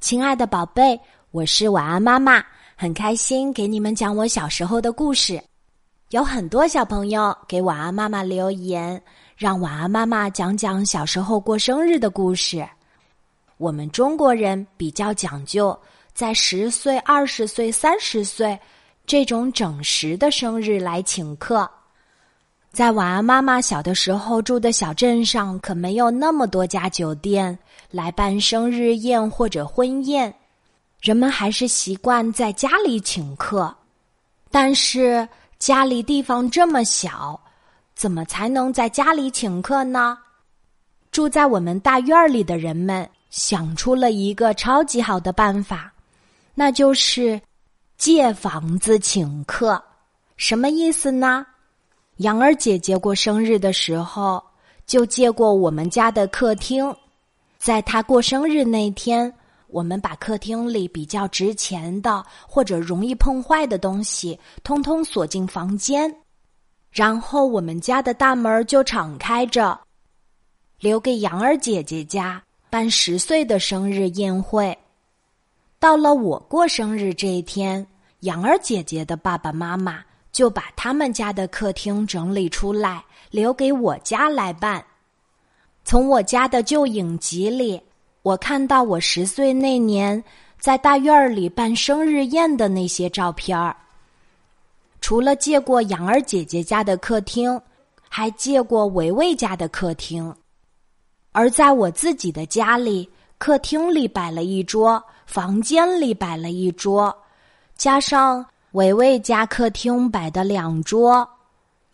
亲爱的宝贝，我是晚安妈妈，很开心给你们讲我小时候的故事。有很多小朋友给晚安妈妈留言，让晚安妈妈讲讲小时候过生日的故事。我们中国人比较讲究，在十岁、二十岁、三十岁这种整十的生日来请客。在晚安妈妈小的时候住的小镇上，可没有那么多家酒店来办生日宴或者婚宴，人们还是习惯在家里请客。但是家里地方这么小，怎么才能在家里请客呢？住在我们大院里的人们想出了一个超级好的办法，那就是借房子请客。什么意思呢？杨儿姐姐过生日的时候，就借过我们家的客厅。在她过生日那天，我们把客厅里比较值钱的或者容易碰坏的东西，通通锁进房间。然后我们家的大门就敞开着，留给杨儿姐姐家办十岁的生日宴会。到了我过生日这一天，杨儿姐姐的爸爸妈妈。就把他们家的客厅整理出来，留给我家来办。从我家的旧影集里，我看到我十岁那年在大院里办生日宴的那些照片儿。除了借过杨儿姐姐家的客厅，还借过维维家的客厅。而在我自己的家里，客厅里摆了一桌，房间里摆了一桌，加上。伟伟家客厅摆的两桌，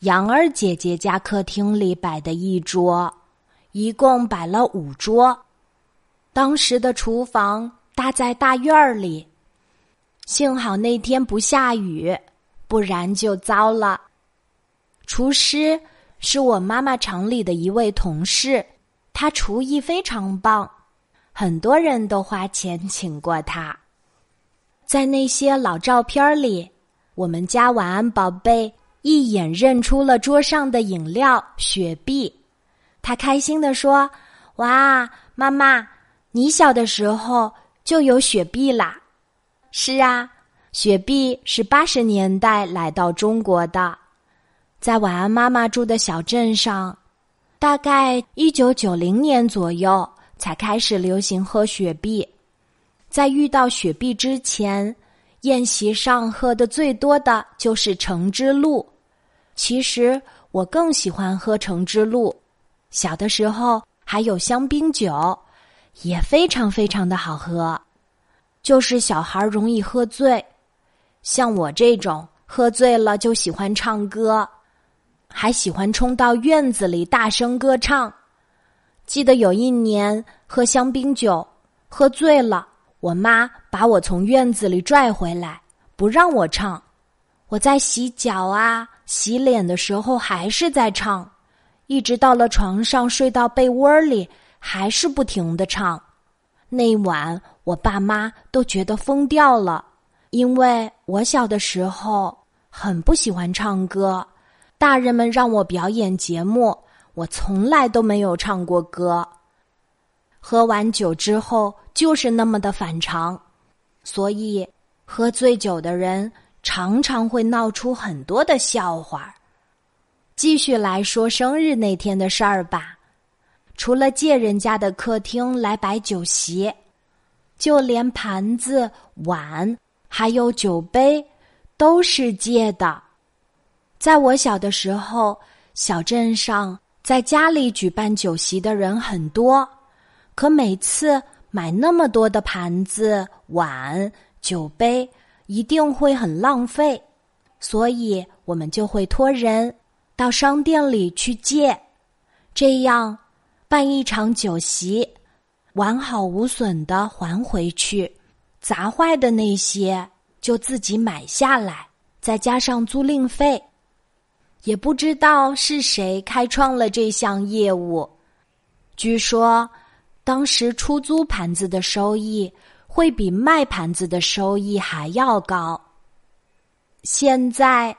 杨儿姐姐家客厅里摆的一桌，一共摆了五桌。当时的厨房搭在大院儿里，幸好那天不下雨，不然就糟了。厨师是我妈妈厂里的一位同事，他厨艺非常棒，很多人都花钱请过他。在那些老照片里，我们家晚安宝贝一眼认出了桌上的饮料雪碧，他开心地说：“哇，妈妈，你小的时候就有雪碧啦？”“是啊，雪碧是八十年代来到中国的，在晚安妈妈住的小镇上，大概一九九零年左右才开始流行喝雪碧。在遇到雪碧之前。”宴席上喝的最多的就是橙汁露，其实我更喜欢喝橙汁露。小的时候还有香槟酒，也非常非常的好喝。就是小孩容易喝醉，像我这种喝醉了就喜欢唱歌，还喜欢冲到院子里大声歌唱。记得有一年喝香槟酒，喝醉了。我妈把我从院子里拽回来，不让我唱。我在洗脚啊、洗脸的时候还是在唱，一直到了床上睡到被窝里，还是不停的唱。那晚我爸妈都觉得疯掉了，因为我小的时候很不喜欢唱歌，大人们让我表演节目，我从来都没有唱过歌。喝完酒之后就是那么的反常，所以喝醉酒的人常常会闹出很多的笑话。继续来说生日那天的事儿吧。除了借人家的客厅来摆酒席，就连盘子、碗还有酒杯都是借的。在我小的时候，小镇上在家里举办酒席的人很多。可每次买那么多的盘子、碗、酒杯，一定会很浪费，所以我们就会托人到商店里去借，这样办一场酒席，完好无损的还回去，砸坏的那些就自己买下来，再加上租赁费。也不知道是谁开创了这项业务，据说。当时出租盘子的收益会比卖盘子的收益还要高。现在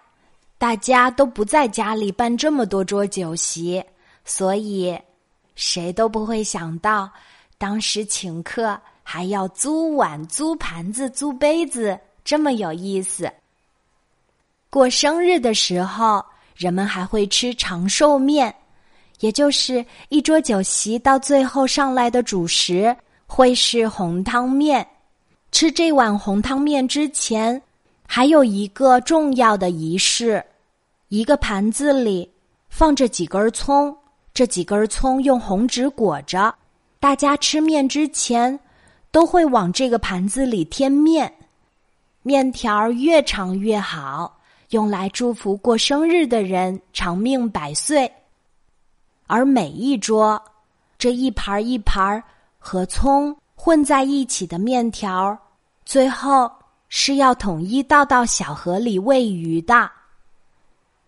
大家都不在家里办这么多桌酒席，所以谁都不会想到，当时请客还要租碗、租盘子、租杯子，这么有意思。过生日的时候，人们还会吃长寿面，也就是一桌酒席到最后上来的主食会是红汤面。吃这碗红汤面之前，还有一个重要的仪式：一个盘子里放着几根葱，这几根葱用红纸裹着。大家吃面之前，都会往这个盘子里添面，面条越长越好。用来祝福过生日的人长命百岁，而每一桌这一盘一盘和葱混在一起的面条，最后是要统一倒到小河里喂鱼的。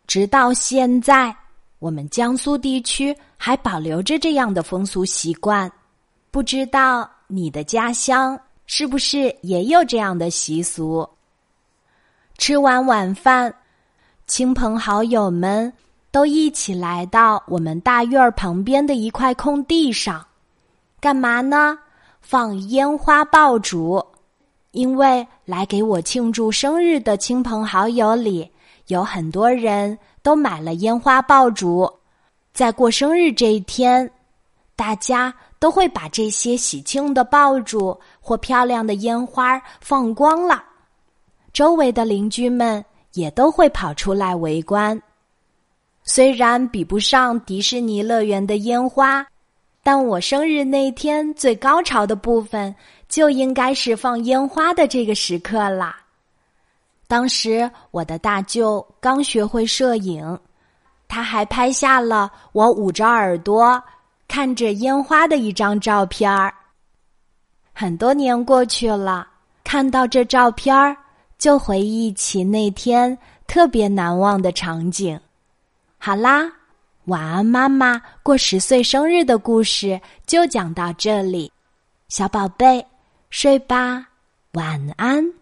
直到现在，我们江苏地区还保留着这样的风俗习惯。不知道你的家乡是不是也有这样的习俗？吃完晚饭，亲朋好友们都一起来到我们大院儿旁边的一块空地上，干嘛呢？放烟花爆竹。因为来给我庆祝生日的亲朋好友里，有很多人都买了烟花爆竹，在过生日这一天，大家都会把这些喜庆的爆竹或漂亮的烟花放光了。周围的邻居们也都会跑出来围观。虽然比不上迪士尼乐园的烟花，但我生日那天最高潮的部分就应该是放烟花的这个时刻啦。当时我的大舅刚学会摄影，他还拍下了我捂着耳朵看着烟花的一张照片儿。很多年过去了，看到这照片儿。就回忆起那天特别难忘的场景。好啦，晚安，妈妈过十岁生日的故事就讲到这里，小宝贝，睡吧，晚安。